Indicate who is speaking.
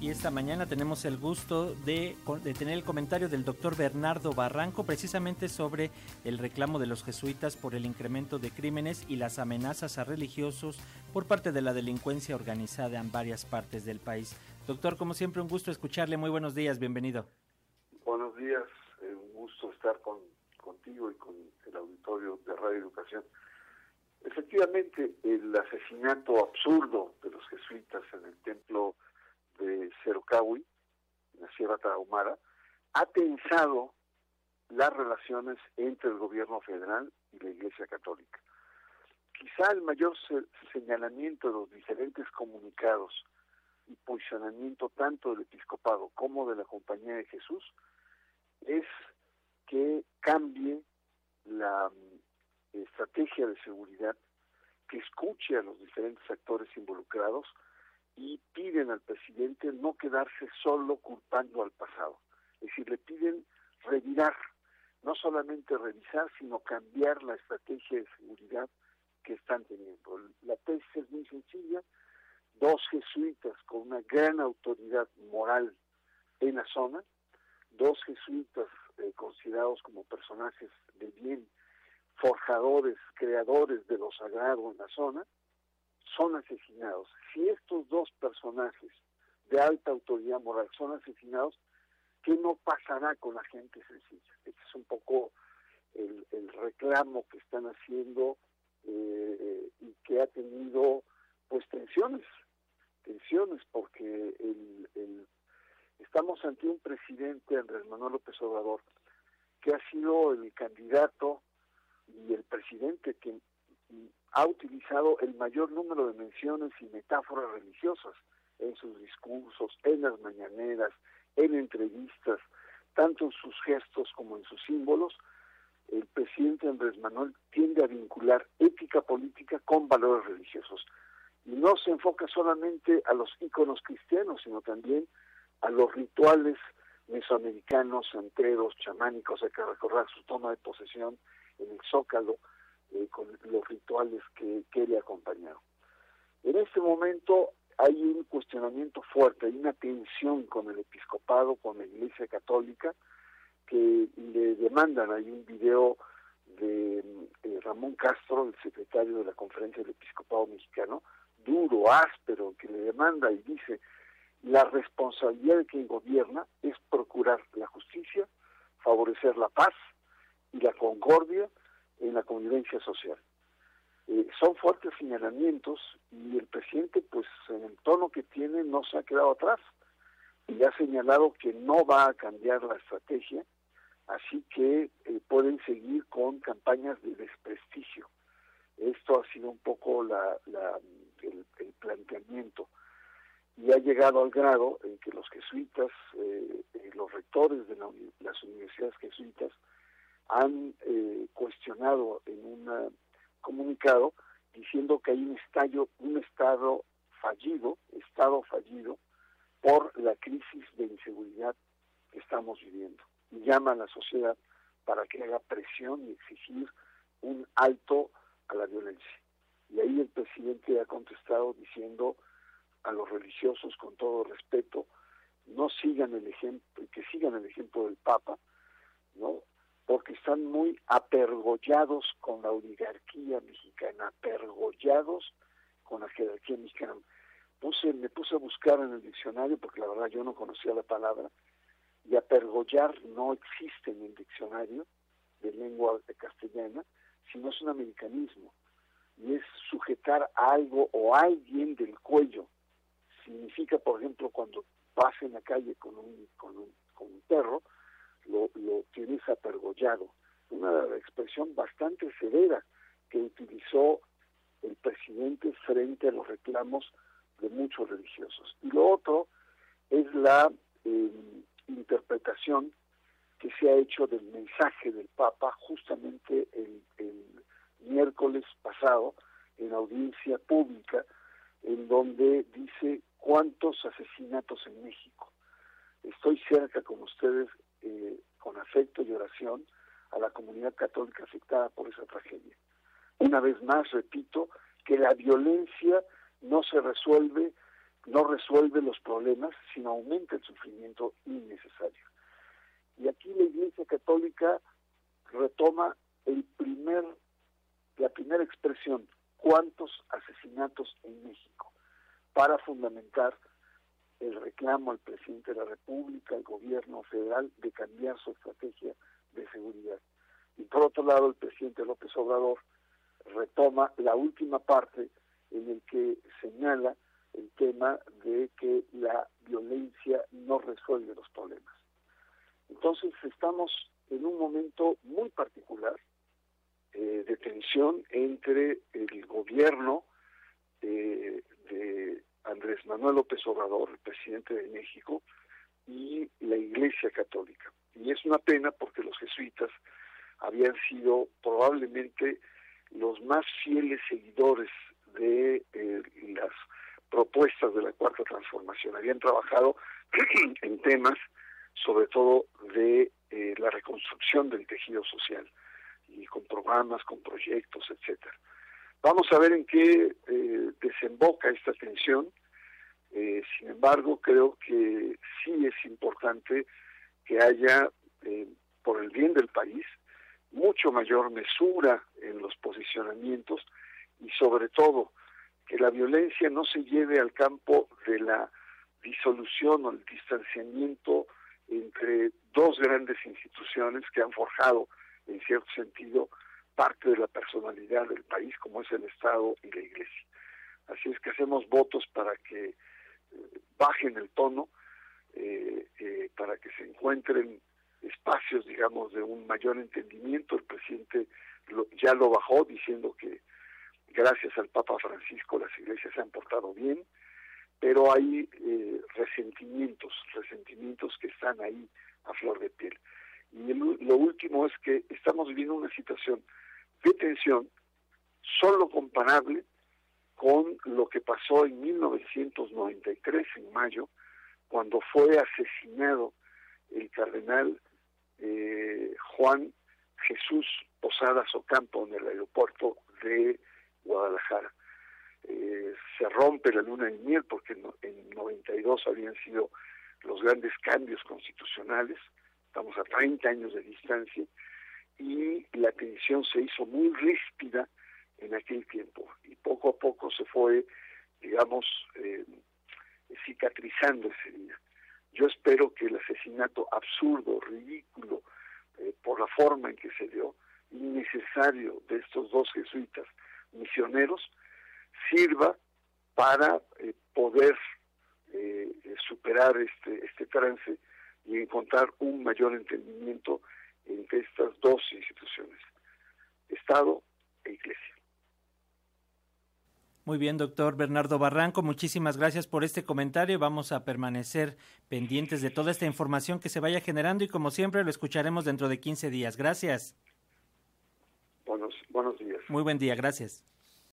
Speaker 1: Y esta mañana tenemos el gusto de, tener el comentario del doctor Bernardo Barranco precisamente sobre el reclamo de los jesuitas por el incremento de crímenes y las amenazas a religiosos por parte de la delincuencia organizada en varias partes del país. Doctor, como siempre, un gusto escucharle. Muy buenos días, bienvenido.
Speaker 2: Buenos días, eh, un gusto estar con, contigo y con el auditorio de Radio Educación. Efectivamente, el asesinato absurdo de los jesuitas en el templo de Cerocahui, en la Sierra Tarahumara, ha tensado las relaciones entre el gobierno federal y la Iglesia Católica. Quizá el mayor señalamiento de los diferentes comunicados y posicionamiento tanto del episcopado como de la Compañía de Jesús es que cambie la mm, estrategia de seguridad, que escuche a los diferentes actores involucrados y piden al presidente no quedarse solo culpando al pasado. Es decir, le piden revirar, no solamente revisar, sino cambiar la estrategia de seguridad que están teniendo. La tesis es muy sencilla, dos jesuitas con una gran autoridad moral en la zona, dos jesuitas eh, considerados como personajes de bien, forjadores, creadores de lo sagrado en la zona, son asesinados. Si estos dos personajes de alta autoridad moral son asesinados, ¿qué no pasará con la gente sencilla? Este es un poco el, reclamo que están haciendo eh, y que ha tenido pues tensiones, tensiones porque el, estamos ante un presidente, Andrés Manuel López Obrador, que ha sido el candidato y el presidente que ha utilizado el mayor número de menciones y metáforas religiosas en sus discursos, en las mañaneras, en entrevistas, tanto en sus gestos como en sus símbolos, el presidente Andrés Manuel tiende a vincular ética política con valores religiosos. Y no se enfoca solamente a los íconos cristianos, sino también a los rituales mesoamericanos, santeros, chamánicos, hay que recordar su toma de posesión en el Zócalo, eh, con los rituales que, que le acompañaron. En este momento hay un cuestionamiento fuerte, hay una tensión con el episcopado, con la Iglesia Católica, que le demandan, hay un video de eh, Ramón Castro, el secretario de la Conferencia del Episcopado Mexicano, duro, áspero, que le demanda y dice, la responsabilidad de quien gobierna es procurar la justicia, favorecer la paz y la concordia en la convivencia social. Eh, son fuertes señalamientos y el presidente, pues en el tono que tiene, no se ha quedado atrás y ha señalado que no va a cambiar la estrategia, así que eh, pueden seguir con campañas de desprestigio. Esto ha sido un poco la, el, planteamiento y ha llegado al grado en que los jesuitas, eh, los rectores de las universidades jesuitas, han eh, cuestionado en un comunicado diciendo que hay un estallo, un estado fallido, estado fallido por la crisis de inseguridad que estamos viviendo. Y llama a la sociedad para que haga presión y exigir un alto a la violencia. Y ahí el presidente ha contestado diciendo a los religiosos con todo respeto, no sigan el ejemplo, que sigan el ejemplo del Papa, ¿no? Porque están muy apergollados con la oligarquía mexicana, apergollados con la jerarquía mexicana. Puse, me puse a buscar en el diccionario, porque la verdad yo no conocía la palabra, y apergollar no existe en el diccionario de lengua castellana, sino es un americanismo, y es sujetar a algo o a alguien del cuello. Significa, por ejemplo, cuando vas en la calle con un, con un, con un perro, lo, tienes apergollado. Una expresión bastante severa que utilizó el presidente frente a los reclamos de muchos religiosos. Y lo otro es la eh, interpretación que se ha hecho del mensaje del Papa justamente el miércoles pasado en audiencia pública, en donde dice cuántos asesinatos en México. Estoy cerca con ustedes eh, con afecto y oración a la comunidad católica afectada por esa tragedia. Una vez más, repito, que la violencia no se resuelve no resuelve los problemas, sino aumenta el sufrimiento innecesario. Y aquí la Iglesia Católica retoma el primer, la primera expresión, cuántos asesinatos en México, para fundamentar el reclamo al presidente de la República, al gobierno federal, de cambiar su estrategia de seguridad. Y por otro lado, el presidente López Obrador retoma la última parte en el que señala el tema de que la violencia no resuelve los problemas. Entonces estamos en un momento muy particular eh, de tensión entre el gobierno de Andrés Manuel López Obrador, el presidente de México, y la Iglesia Católica. Y es una pena porque los jesuitas habían sido probablemente los más fieles seguidores de eh, las propuestas de la Cuarta Transformación. Habían trabajado en temas, sobre todo, de eh, la reconstrucción del tejido social, y con programas, con proyectos, etcétera. Vamos a ver en qué eh, desemboca esta tensión. Eh, sin embargo, creo que sí es importante que haya, eh, por el bien del país, mucho mayor mesura en los posicionamientos y sobre todo que la violencia no se lleve al campo de la disolución o el distanciamiento entre dos grandes instituciones que han forjado, en cierto sentido, parte de la personalidad del país, como es el Estado y la Iglesia. Así es que hacemos votos para que bajen el tono, eh, eh, para que se encuentren espacios, digamos, de un mayor entendimiento. El presidente ya lo bajó diciendo que gracias al Papa Francisco las iglesias se han portado bien, pero hay resentimientos, resentimientos que están ahí a flor de piel. Y lo último es que estamos viviendo una situación de tensión solo comparable con lo que pasó en 1993, en mayo, cuando fue asesinado el cardenal eh, Juan Jesús Posadas Ocampo en el aeropuerto de Guadalajara. Eh, se rompe la luna de miel porque en, en 92 habían sido los grandes cambios constitucionales, estamos a 30 años de distancia, y la tensión se hizo muy ríspida en aquel tiempo poco a poco se fue, digamos, eh, cicatrizando ese día. Yo espero que el asesinato absurdo, ridículo, eh, por la forma en que se dio, innecesario de estos dos jesuitas misioneros, sirva para eh, poder superar este, este trance y encontrar un mayor entendimiento entre estas dos instituciones, Estado e Iglesia.
Speaker 1: Muy bien, doctor Bernardo Barranco, muchísimas gracias por este comentario. Vamos a permanecer pendientes de toda esta información que se vaya generando y como siempre lo escucharemos dentro de 15 días. Gracias.
Speaker 2: Buenos, buenos días.
Speaker 1: Muy buen día, gracias.